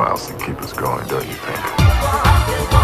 miles to keep us going, don't you think?